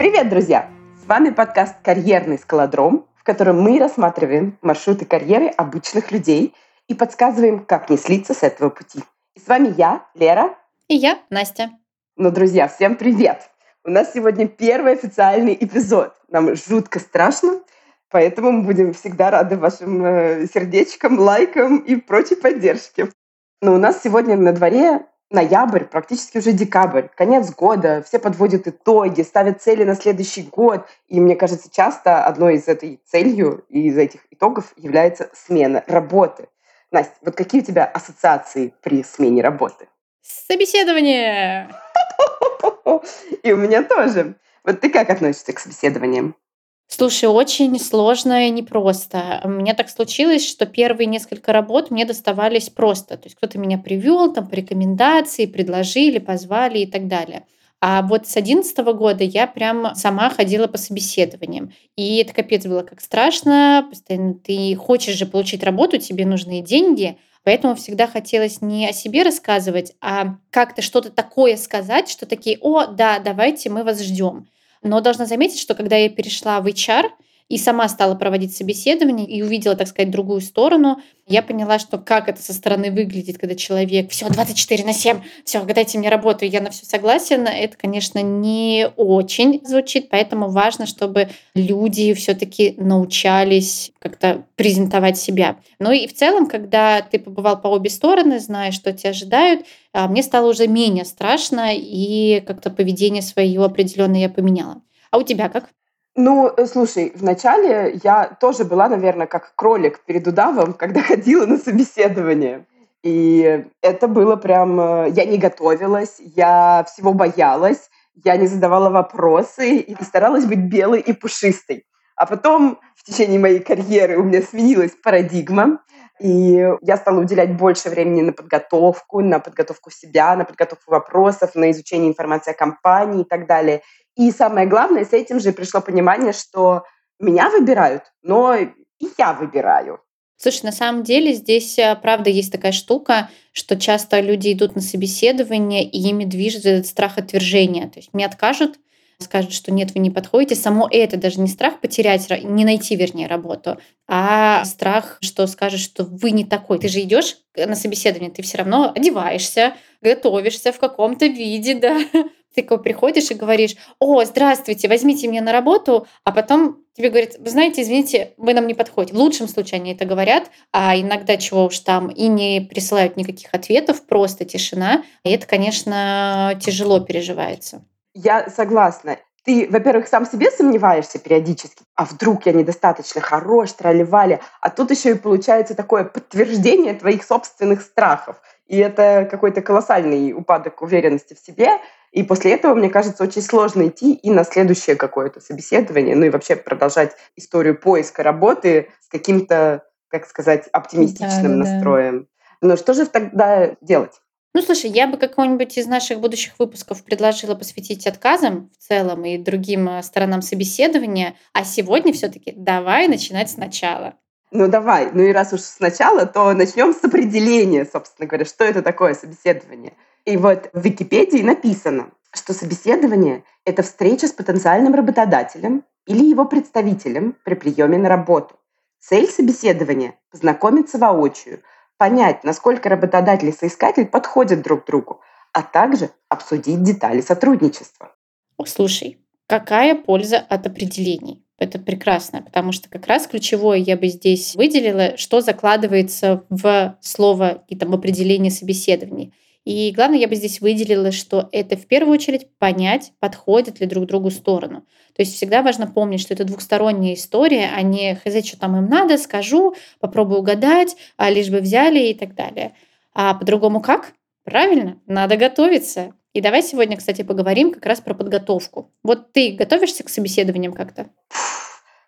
Привет, друзья! С вами подкаст «Карьерный скалодром», в котором мы рассматриваем маршруты карьеры обычных людей и подсказываем, как не слиться с этого пути. И с вами я, Лера. И я, Настя. Ну, друзья, всем привет! У нас сегодня первый официальный эпизод. Нам жутко страшно, поэтому мы будем всегда рады вашим э, сердечкам, лайкам и прочей поддержке. Но у нас сегодня на дворе ноябрь, практически уже декабрь, конец года, все подводят итоги, ставят цели на следующий год. И мне кажется, часто одной из этой целью и из этих итогов является смена работы. Настя, вот какие у тебя ассоциации при смене работы? Собеседование! И у меня тоже. Вот ты как относишься к собеседованиям? Слушай, очень сложно и непросто. У меня так случилось, что первые несколько работ мне доставались просто. То есть кто-то меня привел, там по рекомендации, предложили, позвали и так далее. А вот с одиннадцатого года я прям сама ходила по собеседованиям. И это капец было как страшно. Постоянно ты хочешь же получить работу, тебе нужны деньги. Поэтому всегда хотелось не о себе рассказывать, а как-то что-то такое сказать, что такие, о, да, давайте мы вас ждем. Но должна заметить, что когда я перешла в HR, и сама стала проводить собеседование и увидела, так сказать, другую сторону, я поняла, что как это со стороны выглядит, когда человек все 24 на 7, все, дайте мне работу, я на все согласен. Это, конечно, не очень звучит, поэтому важно, чтобы люди все-таки научались как-то презентовать себя. Ну и в целом, когда ты побывал по обе стороны, знаешь, что тебя ожидают, а, мне стало уже менее страшно, и как-то поведение свое определенное я поменяла. А у тебя как? Ну, э, слушай, вначале я тоже была, наверное, как кролик перед удавом, когда ходила на собеседование. И это было прям... Э, я не готовилась, я всего боялась, я не задавала вопросы и старалась быть белой и пушистой. А потом в течение моей карьеры у меня сменилась парадигма, и я стала уделять больше времени на подготовку, на подготовку себя, на подготовку вопросов, на изучение информации о компании и так далее. И самое главное, с этим же пришло понимание, что меня выбирают, но и я выбираю. Слушай, на самом деле здесь, э, правда, есть такая штука, что часто люди идут на собеседование, и ими движет этот страх отвержения. То есть мне откажут, скажут, что нет, вы не подходите. Само это даже не страх потерять, не найти, вернее, работу, а страх, что скажешь, что вы не такой. Ты же идешь на собеседование, ты все равно одеваешься, готовишься в каком-то виде, да, ты приходишь и говоришь, о, здравствуйте, возьмите меня на работу, а потом тебе говорят, вы знаете, извините, вы нам не подходите. В лучшем случае они это говорят, а иногда чего уж там и не присылают никаких ответов, просто тишина. И это, конечно, тяжело переживается. Я согласна. Ты, во-первых, сам себе сомневаешься периодически, а вдруг я недостаточно хорош, тролливали, а тут еще и получается такое подтверждение твоих собственных страхов. И это какой-то колоссальный упадок уверенности в себе, и после этого, мне кажется, очень сложно идти и на следующее какое-то собеседование, ну и вообще продолжать историю поиска работы с каким-то, как сказать, оптимистичным да, настроем. Да. Но что же тогда делать? Ну, слушай, я бы какой-нибудь из наших будущих выпусков предложила посвятить отказам в целом и другим э, сторонам собеседования, а сегодня все-таки давай начинать сначала. Ну давай, ну и раз уж сначала, то начнем с определения, собственно говоря, что это такое собеседование. И вот в Википедии написано, что собеседование – это встреча с потенциальным работодателем или его представителем при приеме на работу. Цель собеседования – познакомиться воочию, понять, насколько работодатель и соискатель подходят друг другу, а также обсудить детали сотрудничества. Слушай, какая польза от определений? Это прекрасно, потому что как раз ключевое я бы здесь выделила, что закладывается в слово и там определение собеседований. И главное, я бы здесь выделила, что это в первую очередь понять, подходит ли друг другу сторону. То есть всегда важно помнить, что это двухсторонняя история, а не хз, что там им надо, скажу, попробую угадать, а лишь бы взяли и так далее. А по-другому как? Правильно, надо готовиться. И давай сегодня, кстати, поговорим как раз про подготовку. Вот ты готовишься к собеседованиям как-то?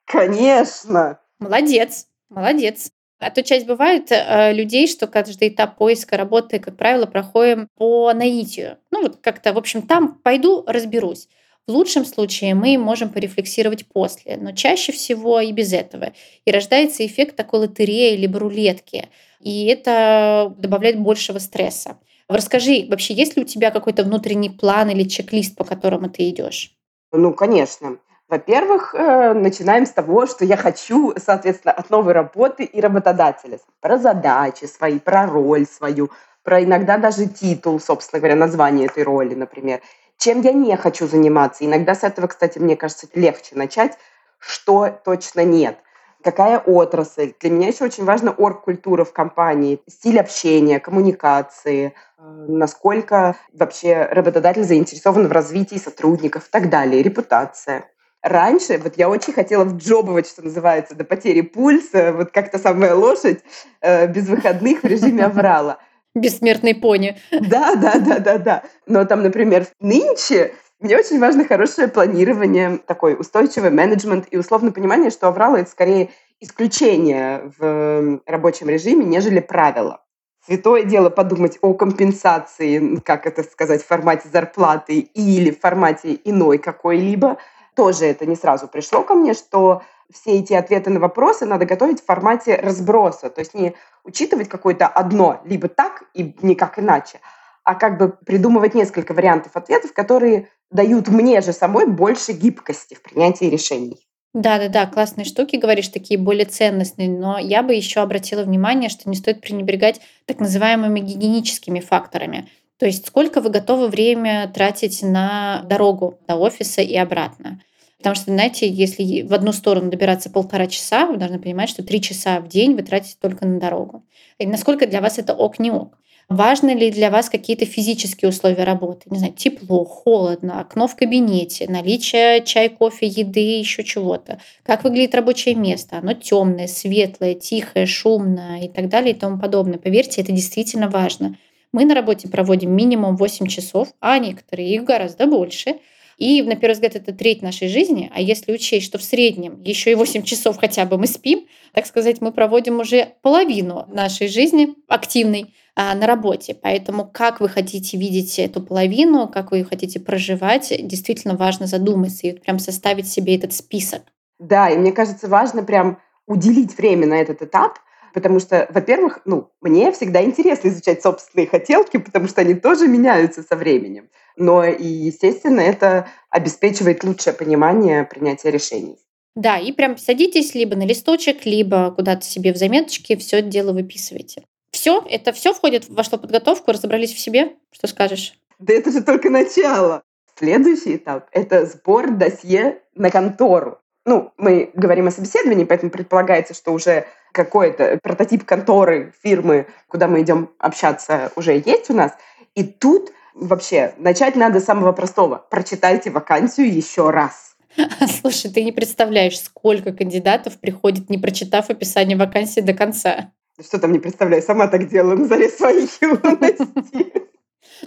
Конечно. Молодец, молодец. А то часть бывает э, людей, что каждый этап поиска работы, как правило, проходим по наитию. Ну вот как-то, в общем, там пойду, разберусь. В лучшем случае мы можем порефлексировать после, но чаще всего и без этого. И рождается эффект такой лотереи либо рулетки. И это добавляет большего стресса. Расскажи, вообще, есть ли у тебя какой-то внутренний план или чек-лист, по которому ты идешь? Ну, конечно. Во-первых, э, начинаем с того, что я хочу, соответственно, от новой работы и работодателя. Про задачи свои, про роль свою, про иногда даже титул, собственно говоря, название этой роли, например. Чем я не хочу заниматься. Иногда с этого, кстати, мне кажется, легче начать, что точно нет. Какая отрасль? Для меня еще очень важна орг-культура в компании, стиль общения, коммуникации, э, насколько вообще работодатель заинтересован в развитии сотрудников и так далее, репутация. Раньше вот я очень хотела вджобывать, что называется, до потери пульса, вот как то самая лошадь э, без выходных в режиме аврала. Бессмертный пони. Да, да, да, да, да. Но там, например, нынче мне очень важно хорошее планирование, такой устойчивый менеджмент и условное понимание, что аврала это скорее исключение в рабочем режиме, нежели правило. Святое дело подумать о компенсации, как это сказать, в формате зарплаты или в формате иной какой-либо – тоже это не сразу пришло ко мне, что все эти ответы на вопросы надо готовить в формате разброса, то есть не учитывать какое-то одно, либо так и никак иначе, а как бы придумывать несколько вариантов ответов, которые дают мне же самой больше гибкости в принятии решений. Да-да-да, классные штуки, говоришь, такие более ценностные, но я бы еще обратила внимание, что не стоит пренебрегать так называемыми гигиеническими факторами. То есть сколько вы готовы время тратить на дорогу до офиса и обратно. Потому что, знаете, если в одну сторону добираться полтора часа, вы должны понимать, что три часа в день вы тратите только на дорогу. И насколько для вас это ок, не ок. Важны ли для вас какие-то физические условия работы? Не знаю, тепло, холодно, окно в кабинете, наличие чай, кофе, еды, еще чего-то. Как выглядит рабочее место? Оно темное, светлое, тихое, шумное и так далее и тому подобное. Поверьте, это действительно важно. Мы на работе проводим минимум 8 часов, а некоторые их гораздо больше. И, на первый взгляд, это треть нашей жизни. А если учесть, что в среднем еще и 8 часов хотя бы мы спим, так сказать, мы проводим уже половину нашей жизни активной а, на работе. Поэтому как вы хотите видеть эту половину, как вы ее хотите проживать, действительно важно задуматься и прям составить себе этот список. Да, и мне кажется, важно прям уделить время на этот этап – Потому что, во-первых, ну, мне всегда интересно изучать собственные хотелки, потому что они тоже меняются со временем. Но и, естественно, это обеспечивает лучшее понимание принятия решений. Да, и прям садитесь либо на листочек, либо куда-то себе в заметочке, все это дело выписывайте. Все, это все входит в вашу подготовку, разобрались в себе. Что скажешь? Да это же только начало. Следующий этап – это сбор досье на контору. Ну, мы говорим о собеседовании, поэтому предполагается, что уже какой-то прототип конторы, фирмы, куда мы идем общаться, уже есть у нас. И тут вообще начать надо с самого простого. Прочитайте вакансию еще раз. Слушай, ты не представляешь, сколько кандидатов приходит, не прочитав описание вакансии до конца. Что там не представляю, сама так делаю на заре своей юности.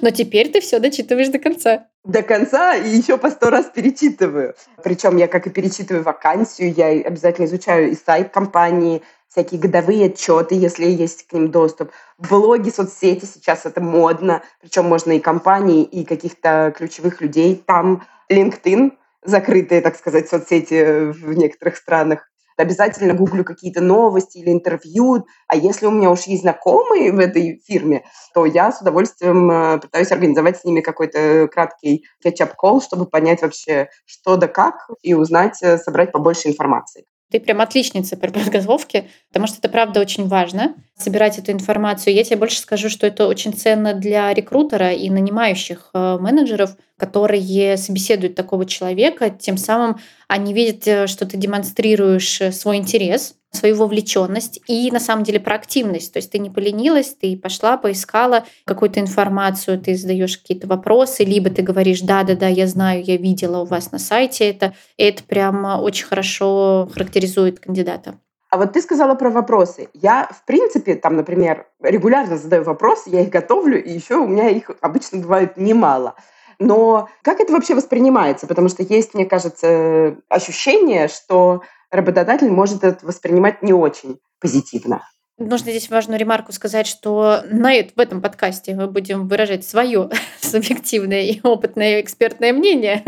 Но теперь ты все дочитываешь до конца. До конца и еще по сто раз перечитываю. Причем я как и перечитываю вакансию, я обязательно изучаю и сайт компании, всякие годовые отчеты, если есть к ним доступ. Блоги, соцсети сейчас это модно, причем можно и компании, и каких-то ключевых людей. Там LinkedIn, закрытые, так сказать, соцсети в некоторых странах. Обязательно гуглю какие-то новости или интервью. А если у меня уж есть знакомые в этой фирме, то я с удовольствием э, пытаюсь организовать с ними какой-то краткий catch-up call, чтобы понять вообще, что да как, и узнать, э, собрать побольше информации. Ты прям отличница при подготовке, потому что это правда очень важно собирать эту информацию. Я тебе больше скажу, что это очень ценно для рекрутера и нанимающих э, менеджеров, которые собеседуют такого человека, тем самым они видят, э, что ты демонстрируешь э, свой интерес, свою вовлеченность и на самом деле проактивность. То есть ты не поленилась, ты пошла, поискала какую-то информацию, ты задаешь какие-то вопросы, либо ты говоришь, да-да-да, я знаю, я видела у вас на сайте это. И это прям очень хорошо характеризует кандидата. А вот ты сказала про вопросы. Я, в принципе, там, например, регулярно задаю вопросы, я их готовлю, и еще у меня их обычно бывает немало. Но как это вообще воспринимается? Потому что есть, мне кажется, ощущение, что работодатель может это воспринимать не очень позитивно. Нужно здесь важную ремарку сказать, что на, в этом подкасте мы будем выражать свое субъективное и опытное экспертное мнение.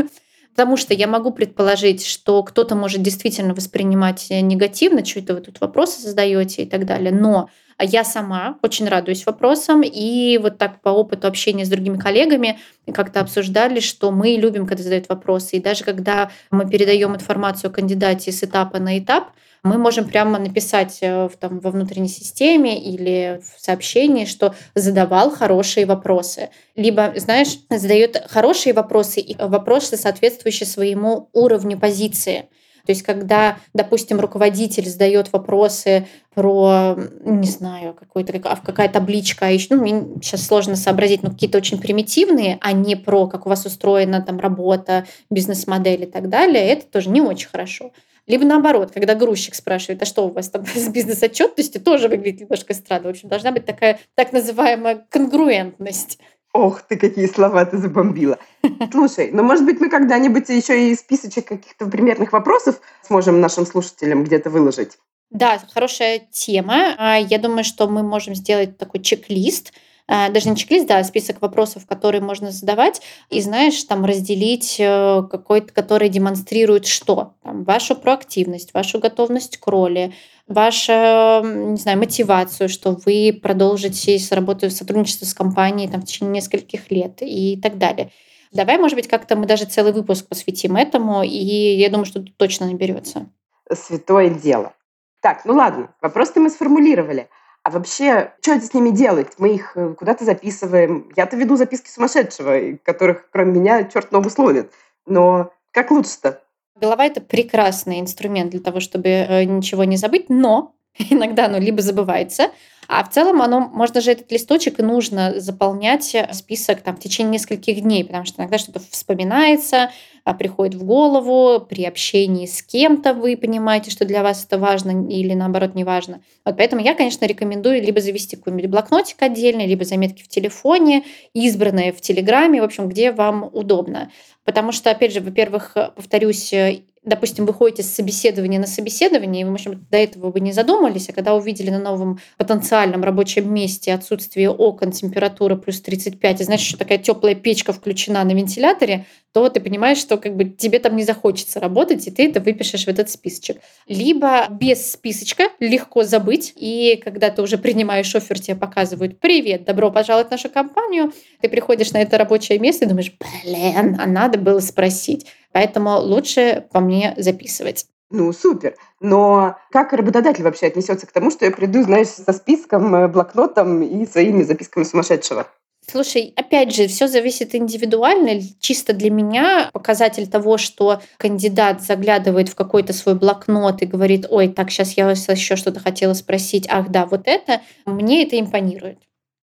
Потому что я могу предположить, что кто-то может действительно воспринимать негативно, что это вы тут вопросы задаете и так далее. Но я сама очень радуюсь вопросам, и вот так по опыту общения с другими коллегами как-то обсуждали, что мы любим, когда задают вопросы, и даже когда мы передаем информацию о кандидате с этапа на этап, мы можем прямо написать э, в, там, во внутренней системе или в сообщении, что задавал хорошие вопросы. Либо, знаешь, задает хорошие вопросы и вопросы, соответствующие своему уровню позиции. То есть, когда, допустим, руководитель задает вопросы про, не знаю, какой-то, какая табличка, еще, ну, мне сейчас сложно сообразить, но какие-то очень примитивные, а не про, как у вас устроена там работа, бизнес-модель и так далее, это тоже не очень хорошо. Либо наоборот, когда грузчик спрашивает, а что у вас там с бизнес-отчетностью, тоже выглядит немножко странно. В общем, должна быть такая так называемая конгруентность. Ох ты, какие слова ты забомбила. Слушай, ну, может быть, мы когда-нибудь еще и списочек каких-то примерных вопросов сможем нашим слушателям где-то выложить? Да, хорошая тема. А, я думаю, что мы можем сделать такой чек-лист, даже не чек-лист, да, а список вопросов, которые можно задавать, и, знаешь, там разделить э, какой-то, который демонстрирует что? Там, вашу проактивность, вашу готовность к роли, вашу, не знаю, мотивацию, что вы продолжите работу, сотрудничество с компанией там, в течение нескольких лет и так далее. Давай, может быть, как-то мы даже целый выпуск посвятим этому, и я думаю, что тут точно наберется. Святое дело. Так, ну ладно, вопрос-то мы сформулировали. А вообще, что с ними делать? Мы их э, куда-то записываем. Я-то веду записки сумасшедшего, которых, кроме меня, черт ногу сломит. Но как лучше-то? Голова — это прекрасный инструмент для того, чтобы э, ничего не забыть, но иногда оно либо забывается, а в целом оно, можно же этот листочек и нужно заполнять э, список там, в течение нескольких дней, потому что иногда что-то вспоминается, а, приходит в голову, при общении с кем-то вы понимаете, что для вас это важно или наоборот не важно. Вот поэтому я, конечно, рекомендую либо завести какой-нибудь блокнотик отдельный, либо заметки в телефоне, избранные в Телеграме, в общем, где вам удобно. Потому что, опять же, во-первых, повторюсь, э, допустим, вы ходите с собеседования на собеседование, и вы, может быть, до этого бы не задумались, а когда увидели на новом потенциальном рабочем месте отсутствие окон, температура плюс 35, и значит, что такая теплая печка включена на вентиляторе, то ты понимаешь, что как бы тебе там не захочется работать, и ты это выпишешь в этот списочек. Либо без списочка легко забыть, и когда ты уже принимаешь офер, тебе показывают «Привет, добро пожаловать в нашу компанию», ты приходишь на это рабочее место и думаешь «Блин, а надо было спросить». Поэтому лучше по мне записывать. Ну, супер. Но как работодатель вообще отнесется к тому, что я приду, знаешь, со списком, э, блокнотом и своими записками сумасшедшего? Слушай, опять же, все зависит индивидуально. Чисто для меня показатель того, что кандидат заглядывает в какой-то свой блокнот и говорит, ой, так, сейчас я вас еще что-то хотела спросить, ах да, вот это, мне это импонирует.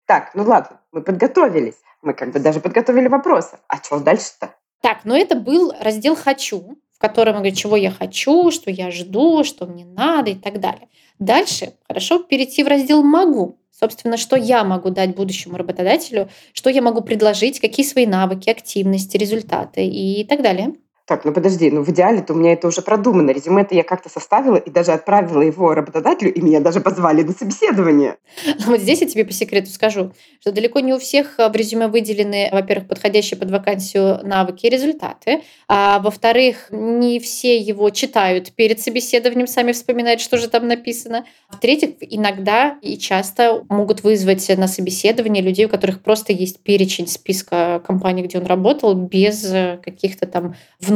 Так, ну ладно, мы подготовились. Мы как бы даже подготовили вопросы. А что дальше-то? Так, но это был раздел «Хочу», в котором я говорю, чего я хочу, что я жду, что мне надо и так далее. Дальше хорошо перейти в раздел «Могу». Собственно, что я могу дать будущему работодателю, что я могу предложить, какие свои навыки, активности, результаты и так далее. Так, ну подожди, ну в идеале-то у меня это уже продумано. Резюме-то я как-то составила и даже отправила его работодателю, и меня даже позвали на собеседование. Вот здесь я тебе по секрету скажу, что далеко не у всех в резюме выделены, во-первых, подходящие под вакансию навыки и результаты, а во-вторых, не все его читают перед собеседованием, сами вспоминают, что же там написано. В-третьих, иногда и часто могут вызвать на собеседование людей, у которых просто есть перечень списка компаний, где он работал, без каких-то там внутренних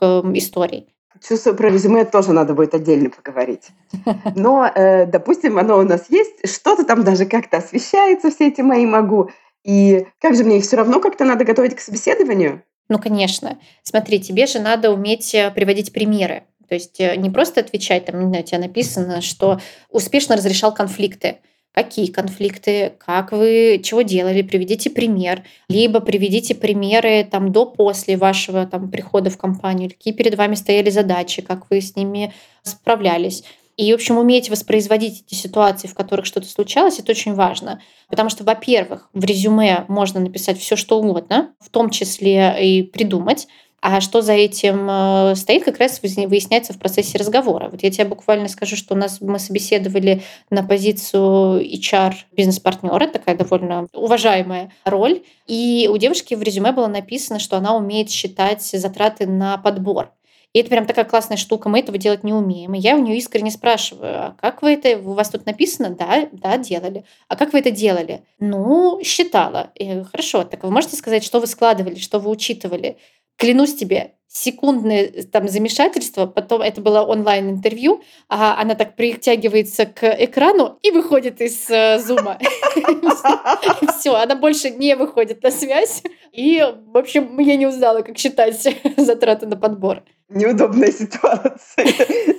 э, историй. Чувствую, про резюме тоже надо будет отдельно поговорить. Но, э, допустим, оно у нас есть, что-то там даже как-то освещается, все эти мои могу. И как же мне их все равно как-то надо готовить к собеседованию? Ну, конечно. Смотри, тебе же надо уметь э, приводить примеры. То есть э, не просто отвечать, там, не знаю, у тебя написано, что успешно разрешал конфликты какие конфликты, как вы, чего делали, приведите пример, либо приведите примеры там до-после вашего там прихода в компанию, какие перед вами стояли задачи, как вы с ними справлялись. И, в общем, уметь воспроизводить эти ситуации, в которых что-то случалось, это очень важно. Потому что, во-первых, в резюме можно написать все, что угодно, в том числе и придумать. А что за этим э, стоит, как раз выясняется в процессе разговора. Вот я тебе буквально скажу, что у нас мы собеседовали на позицию HR бизнес-партнера, такая довольно уважаемая роль. И у девушки в резюме было написано, что она умеет считать затраты на подбор. И это прям такая классная штука, мы этого делать не умеем. И я у нее искренне спрашиваю, а как вы это, у вас тут написано? Да, да, делали. А как вы это делали? Ну, считала. И, Хорошо, так вы можете сказать, что вы складывали, что вы учитывали? Клянусь тебе, секундное там замешательство, потом это было онлайн-интервью, а она так притягивается к экрану и выходит из э, зума. Все, она больше не выходит на связь. И, в общем, я не узнала, как считать затраты на подбор неудобная ситуация.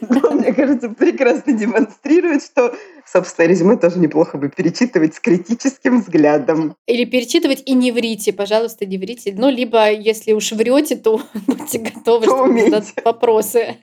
Но, мне кажется, прекрасно демонстрирует, что, собственно, резюме тоже неплохо бы перечитывать с критическим взглядом. Или перечитывать и не врите, пожалуйста, не врите. Ну, либо, если уж врете, то будьте готовы, что задать вопросы.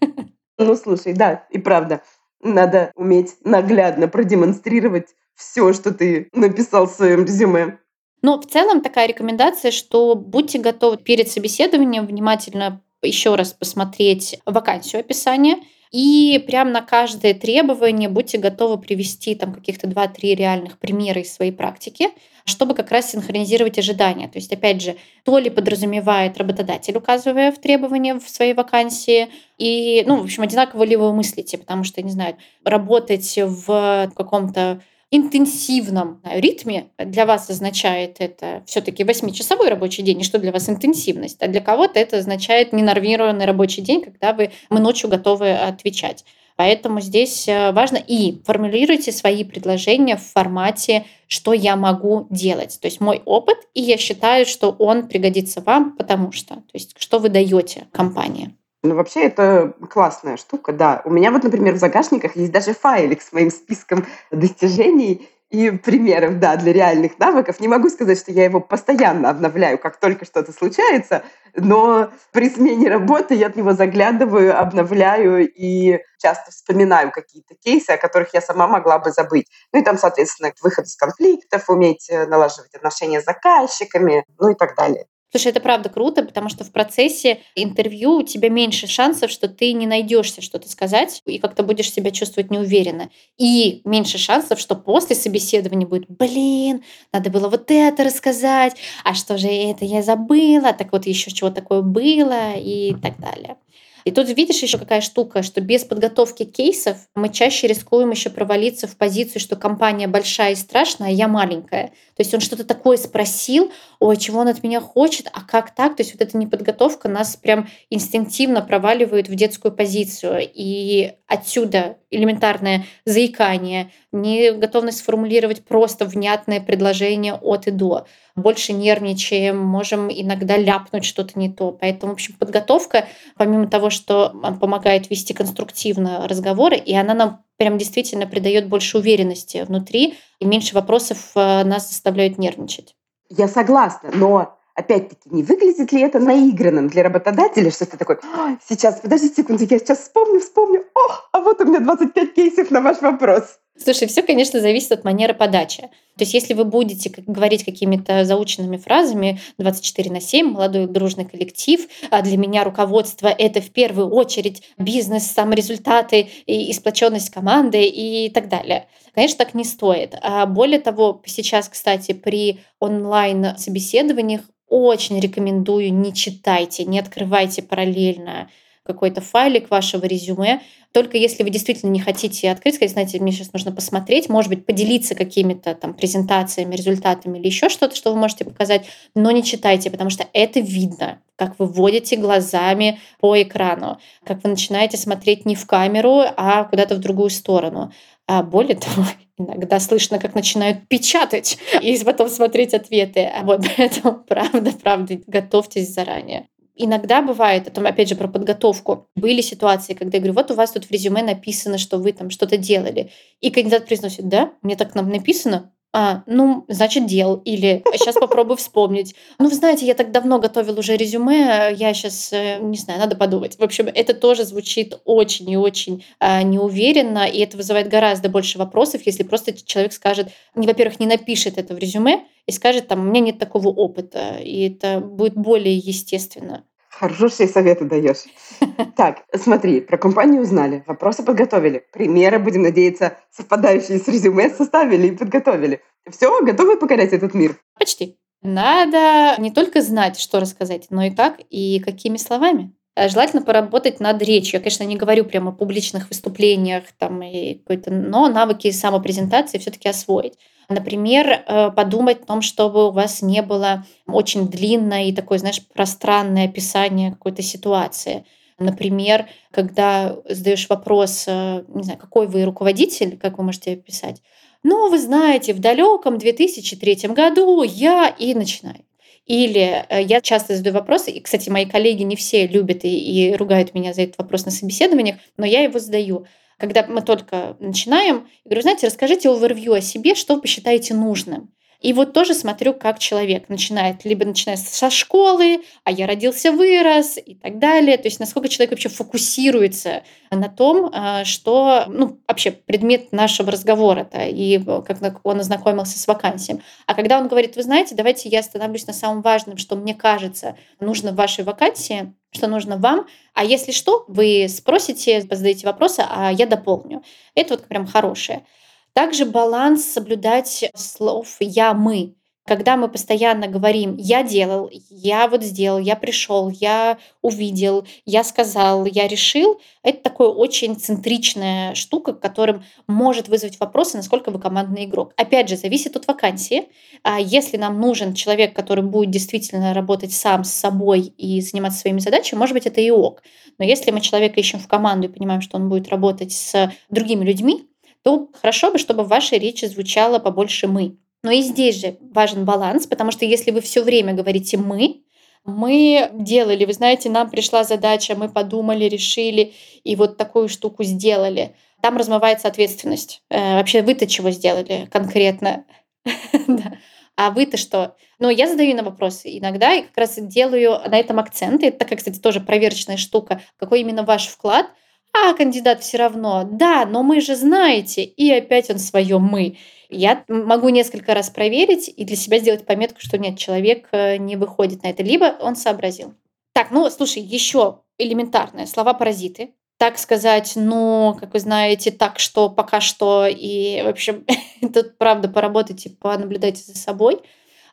Ну, слушай, да, и правда, надо уметь наглядно продемонстрировать все, что ты написал в своем резюме. Но в целом такая рекомендация, что будьте готовы перед собеседованием внимательно еще раз посмотреть вакансию описания, и прям на каждое требование будьте готовы привести там каких-то 2-3 реальных примера из своей практики, чтобы как раз синхронизировать ожидания. То есть, опять же, то ли подразумевает работодатель, указывая в требования в своей вакансии, и, ну, в общем, одинаково ли вы мыслите, потому что, не знаю, работать в каком-то интенсивном ритме для вас означает это все-таки 8-часовой рабочий день, и что для вас интенсивность, а для кого-то это означает ненормированный рабочий день, когда вы, мы ночью готовы отвечать. Поэтому здесь э, важно и формулируйте свои предложения в формате, что я могу делать. То есть мой опыт, и я считаю, что он пригодится вам, потому что, то есть что вы даете компании. Ну, вообще, это классная штука, да. У меня вот, например, в загашниках есть даже файлик с моим списком достижений и примеров, да, для реальных навыков. Не могу сказать, что я его постоянно обновляю, как только что-то случается, но при смене работы я от него заглядываю, обновляю и часто вспоминаю какие-то кейсы, о которых я сама могла бы забыть. Ну и там, соответственно, выход из конфликтов, уметь э, налаживать отношения с заказчиками, ну и так далее. Слушай, это правда круто, потому что в процессе интервью у тебя меньше шансов, что ты не найдешься что-то сказать и как-то будешь себя чувствовать неуверенно. И меньше шансов, что после собеседования будет, блин, надо было вот это рассказать, а что же это я забыла, так вот еще чего такое было и так далее. И тут видишь еще какая штука, что без подготовки кейсов мы чаще рискуем еще провалиться в позицию, что компания большая и страшная, а я маленькая. То есть он что-то такое спросил, ой, чего он от меня хочет, а как так? То есть вот эта неподготовка нас прям инстинктивно проваливает в детскую позицию. И отсюда элементарное заикание, не готовность сформулировать просто внятное предложение от и до. Больше нервничаем, можем иногда ляпнуть что-то не то. Поэтому, в общем, подготовка, помимо того, что помогает вести конструктивно разговоры, и она нам прям действительно придает больше уверенности внутри, и меньше вопросов э, нас заставляют нервничать. Я согласна, но опять-таки, не выглядит ли это наигранным для работодателя, что ты такой, «А, сейчас, подожди секунду, я сейчас вспомню, вспомню, о, а вот у меня 25 кейсов на ваш вопрос. Слушай, все, конечно, зависит от манеры подачи. То есть, если вы будете говорить какими-то заученными фразами 24 на 7, молодой дружный коллектив, а для меня руководство — это в первую очередь бизнес, саморезультаты и сплоченность команды и так далее. Конечно, так не стоит. А более того, сейчас, кстати, при онлайн-собеседованиях очень рекомендую не читайте, не открывайте параллельно какой-то файлик вашего резюме, только если вы действительно не хотите открыть, сказать, знаете, мне сейчас нужно посмотреть, может быть, поделиться какими-то там презентациями, результатами или еще что-то, что вы можете показать, но не читайте, потому что это видно, как вы водите глазами по экрану, как вы начинаете смотреть не в камеру, а куда-то в другую сторону. А более того, иногда слышно, как начинают печатать и потом смотреть ответы. А вот поэтому, правда, правда, готовьтесь заранее. Иногда бывает, это опять же про подготовку, были ситуации, когда я говорю, вот у вас тут в резюме написано, что вы там что-то делали. И кандидат произносит, да, мне так нам написано, а, ну, значит, дел. Или сейчас попробую вспомнить. Ну, вы знаете, я так давно готовил уже резюме, я сейчас, э, не знаю, надо подумать. В общем, это тоже звучит очень и очень а, неуверенно, и это вызывает гораздо больше вопросов, если просто человек скажет, не, во-первых, не напишет это в резюме, и скажет, там, у меня нет такого опыта, и это будет более естественно. Хорошие советы даешь. Так, смотри, про компанию узнали, вопросы подготовили, примеры, будем надеяться, совпадающие с резюме составили и подготовили. Все, готовы покорять этот мир? Почти. Надо не только знать, что рассказать, но и как и какими словами. Э, желательно поработать над речью. Я, конечно, не говорю прямо о публичных выступлениях, там, и какой-то, но навыки самопрезентации все-таки освоить. Например, э, подумать о том, чтобы у вас не было очень длинное и такое, знаешь, пространное описание какой-то ситуации. Например, когда задаешь вопрос, э, не знаю, какой вы руководитель, как вы можете описать, ну, вы знаете, в далеком 2003 году я и начинаю. Или э, я часто задаю вопросы, и, кстати, мои коллеги не все любят и, и ругают меня за этот вопрос на собеседованиях, но я его задаю. Когда мы только начинаем, я говорю, знаете, расскажите овервью о себе, что вы посчитаете нужным. И вот тоже смотрю, как человек начинает, либо начинает со школы, а я родился, вырос и так далее. То есть насколько человек вообще фокусируется на том, а, что ну, вообще предмет нашего разговора-то, и как он ознакомился с вакансией. А когда он говорит, вы знаете, давайте я остановлюсь на самом важном, что мне кажется нужно в вашей вакансии, что нужно вам, а если что, вы спросите, задаете вопросы, а я дополню. Это вот прям хорошее. Также баланс соблюдать слов «я», «мы». Когда мы постоянно говорим «я делал», «я вот сделал», «я пришел», «я увидел», «я сказал», «я решил», это такая очень центричная штука, которым может вызвать вопросы, насколько вы командный игрок. Опять же, зависит от вакансии. А если нам нужен человек, который будет действительно работать сам с собой и заниматься своими задачами, может быть, это и ок. Но если мы человека ищем в команду и понимаем, что он будет работать с другими людьми, то хорошо бы, чтобы в вашей речи звучало побольше «мы». Но и здесь же важен баланс, потому что если вы все время говорите «мы», мы делали, вы знаете, нам пришла задача, мы подумали, решили и вот такую штуку сделали. Там размывается ответственность. Э, вообще вы-то чего сделали конкретно? А вы-то что? Ну, я задаю на вопросы иногда и как раз делаю на этом акцент. И это такая, кстати, тоже проверочная штука. Какой именно ваш вклад – а кандидат все равно, да, но мы же знаете, и опять он свое мы. Я могу несколько раз проверить и для себя сделать пометку, что нет, человек э, не выходит на это, либо он сообразил. Так, ну, слушай, еще элементарное, слова-паразиты. Так сказать, ну, как вы знаете, так что, пока что, и, в общем, тут, правда, поработайте, понаблюдайте за собой.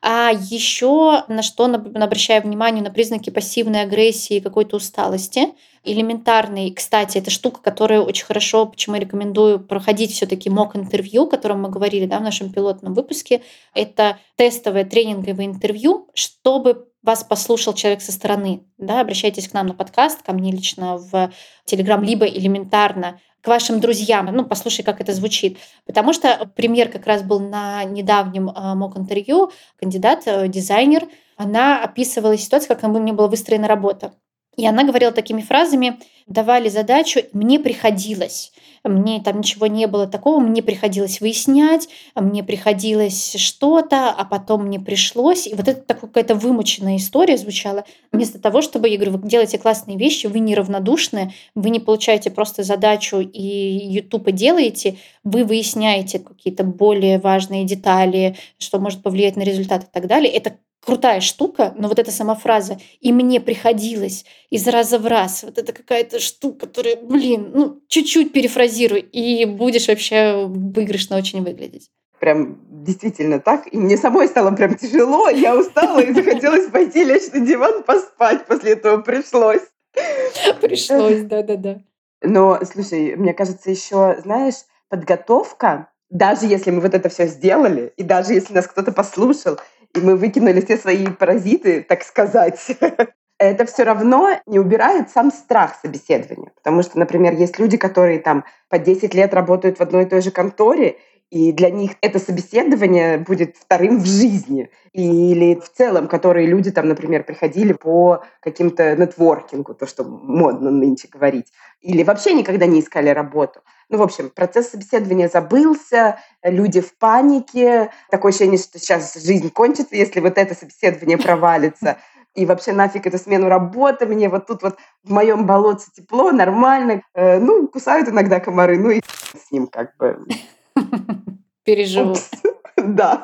А еще на что обращаю внимание, на признаки пассивной агрессии и какой-то усталости. Элементарный, кстати, это штука, которая очень хорошо, почему я рекомендую проходить все-таки мок-интервью, о котором мы говорили да, в нашем пилотном выпуске. Это тестовое тренинговое интервью, чтобы вас послушал человек со стороны. Да, обращайтесь к нам на подкаст, ко мне лично в Телеграм, либо элементарно к вашим друзьям. Ну, послушай, как это звучит. Потому что пример как раз был на недавнем э, мок-интервью. Кандидат, э, дизайнер, она описывала ситуацию, как у нее была выстроена работа. И она говорила такими фразами, давали задачу, мне приходилось мне там ничего не было такого, мне приходилось выяснять, мне приходилось что-то, а потом мне пришлось. И вот это такая какая-то вымученная история звучала. Вместо того, чтобы, я говорю, вы делаете классные вещи, вы неравнодушны, вы не получаете просто задачу и YouTube делаете, вы выясняете какие-то более важные детали, что может повлиять на результат и так далее. Это крутая штука, но вот эта сама фраза «и мне приходилось из раза в раз», вот это какая-то штука, которая, блин, ну, чуть-чуть перефразируй, и будешь вообще выигрышно очень выглядеть. Прям действительно так. И мне самой стало прям тяжело, я устала, и захотелось пойти лечь на диван, поспать. После этого пришлось. Пришлось, да-да-да. Но, слушай, мне кажется, еще, знаешь, подготовка, даже если мы вот это все сделали, и даже если нас кто-то послушал, и мы выкинули все свои паразиты, так сказать, это все равно не убирает сам страх собеседования. Потому что, например, есть люди, которые там по 10 лет работают в одной и той же конторе, и для них это собеседование будет вторым в жизни. Или в целом, которые люди там, например, приходили по каким-то нетворкингу, то, что модно нынче говорить. Или вообще никогда не искали работу. Ну, в общем, процесс собеседования забылся, люди в панике, такое ощущение, что сейчас жизнь кончится, если вот это собеседование провалится. И вообще нафиг эту смену работы, мне вот тут вот в моем болотце тепло, нормально. Э, ну, кусают иногда комары, ну и с ним как бы. Переживу. Да.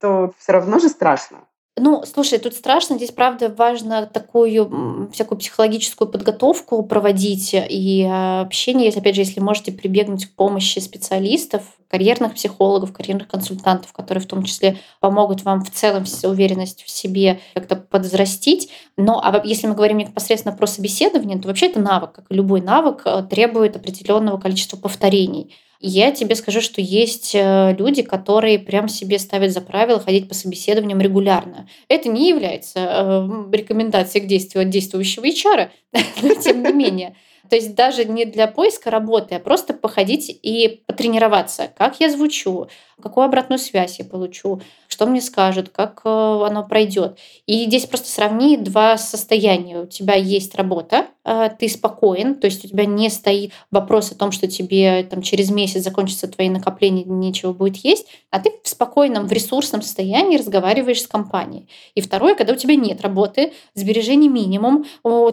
То все равно же страшно. Ну, слушай, тут страшно. Здесь, правда, важно такую всякую психологическую подготовку проводить и а, общение, если, опять же, если можете прибегнуть к помощи специалистов, карьерных психологов, карьерных консультантов, которые в том числе помогут вам в целом уверенность в себе как-то подзрастить. Но а если мы говорим непосредственно про собеседование, то вообще это навык, как и любой навык, э, требует определенного количества повторений я тебе скажу, что есть э, люди, которые прям себе ставят за правило ходить по собеседованиям регулярно. Это не является э, рекомендацией к действию от действующего HR, но тем не менее. То есть даже не для поиска работы, а просто походить и потренироваться, как я звучу, какую обратную связь я получу, что мне скажут, как э, оно пройдет. И здесь просто сравни два состояния. У тебя есть работа, ты спокоен, то есть у тебя не стоит вопрос о том, что тебе там, через месяц закончатся твои накопления, нечего будет есть, а ты в спокойном, в ресурсном состоянии разговариваешь с компанией. И второе, когда у тебя нет работы, сбережений минимум,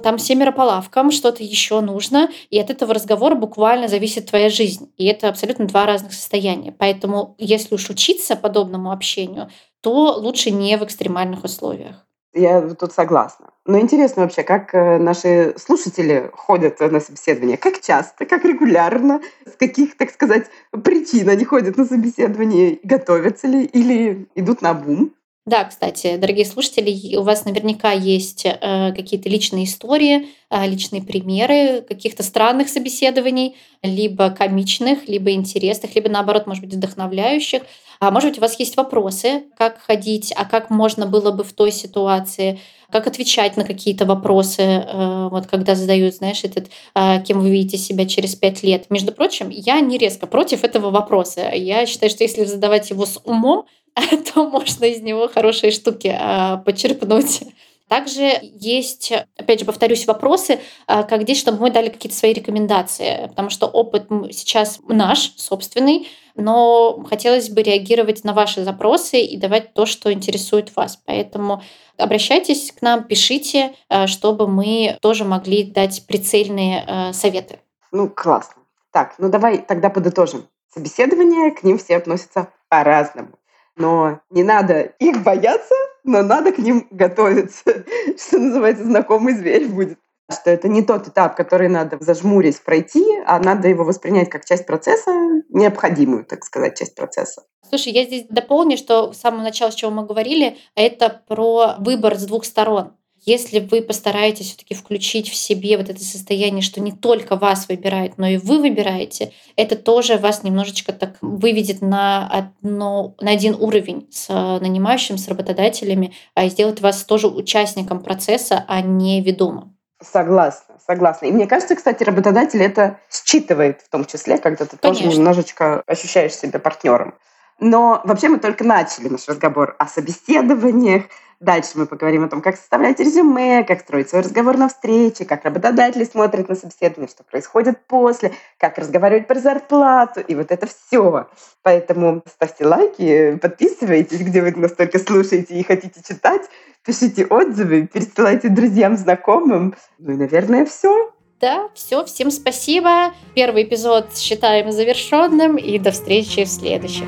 там семеро по лавкам, что-то еще нужно, и от этого разговора буквально зависит твоя жизнь. И это абсолютно два разных состояния. Поэтому если уж учиться подобному общению, то лучше не в экстремальных условиях. Я тут согласна. Но интересно вообще, как э, наши слушатели ходят на собеседование? Как часто, как регулярно, с каких, так сказать, причин они ходят на собеседование? Готовятся ли или идут на бум? Да, кстати, дорогие слушатели, у вас наверняка есть э, какие-то личные истории, э, личные примеры каких-то странных собеседований, либо комичных, либо интересных, либо наоборот, может быть, вдохновляющих. А может быть, у вас есть вопросы, как ходить, а как можно было бы в той ситуации, как отвечать на какие-то вопросы, э, вот когда задают, знаешь, этот, э, кем вы видите себя через пять лет. Между прочим, я не резко против этого вопроса. Я считаю, что если задавать его с умом, то можно из него хорошие штуки а, почерпнуть. Также есть, опять же, повторюсь, вопросы, а, как здесь, чтобы мы дали какие-то свои рекомендации, потому что опыт сейчас наш, собственный, но хотелось бы реагировать на ваши запросы и давать то, что интересует вас. Поэтому обращайтесь к нам, пишите, а, чтобы мы тоже могли дать прицельные советы. Ну, классно. Так, ну давай тогда подытожим. Собеседования, к ним все относятся по-разному но не надо их бояться, но надо к ним готовиться. Что называется, знакомый зверь будет. Что это не тот этап, который надо зажмурить, пройти, а надо его воспринять как часть процесса, необходимую, так сказать, часть процесса. Слушай, я здесь дополню, что в самом начале, с чего мы говорили, это про выбор с двух сторон. Если вы постараетесь все-таки включить в себе вот это состояние, что не только вас выбирает, но и вы выбираете, это тоже вас немножечко так выведет на, одно, на один уровень с нанимающим, с работодателями, а сделает вас тоже участником процесса, а не ведомым. Согласна, согласна. И мне кажется, кстати, работодатель это считывает в том числе, когда ты Конечно. тоже немножечко ощущаешь себя партнером. Но вообще мы только начали наш разговор о собеседованиях, Дальше мы поговорим о том, как составлять резюме, как строить свой разговор на встрече, как работодатели смотрят на собеседование, что происходит после, как разговаривать про зарплату, и вот это все. Поэтому ставьте лайки, подписывайтесь, где вы нас только слушаете и хотите читать, пишите отзывы, пересылайте друзьям, знакомым. Ну и, наверное, все. Да, все, всем спасибо. Первый эпизод считаем завершенным, и до встречи в следующих.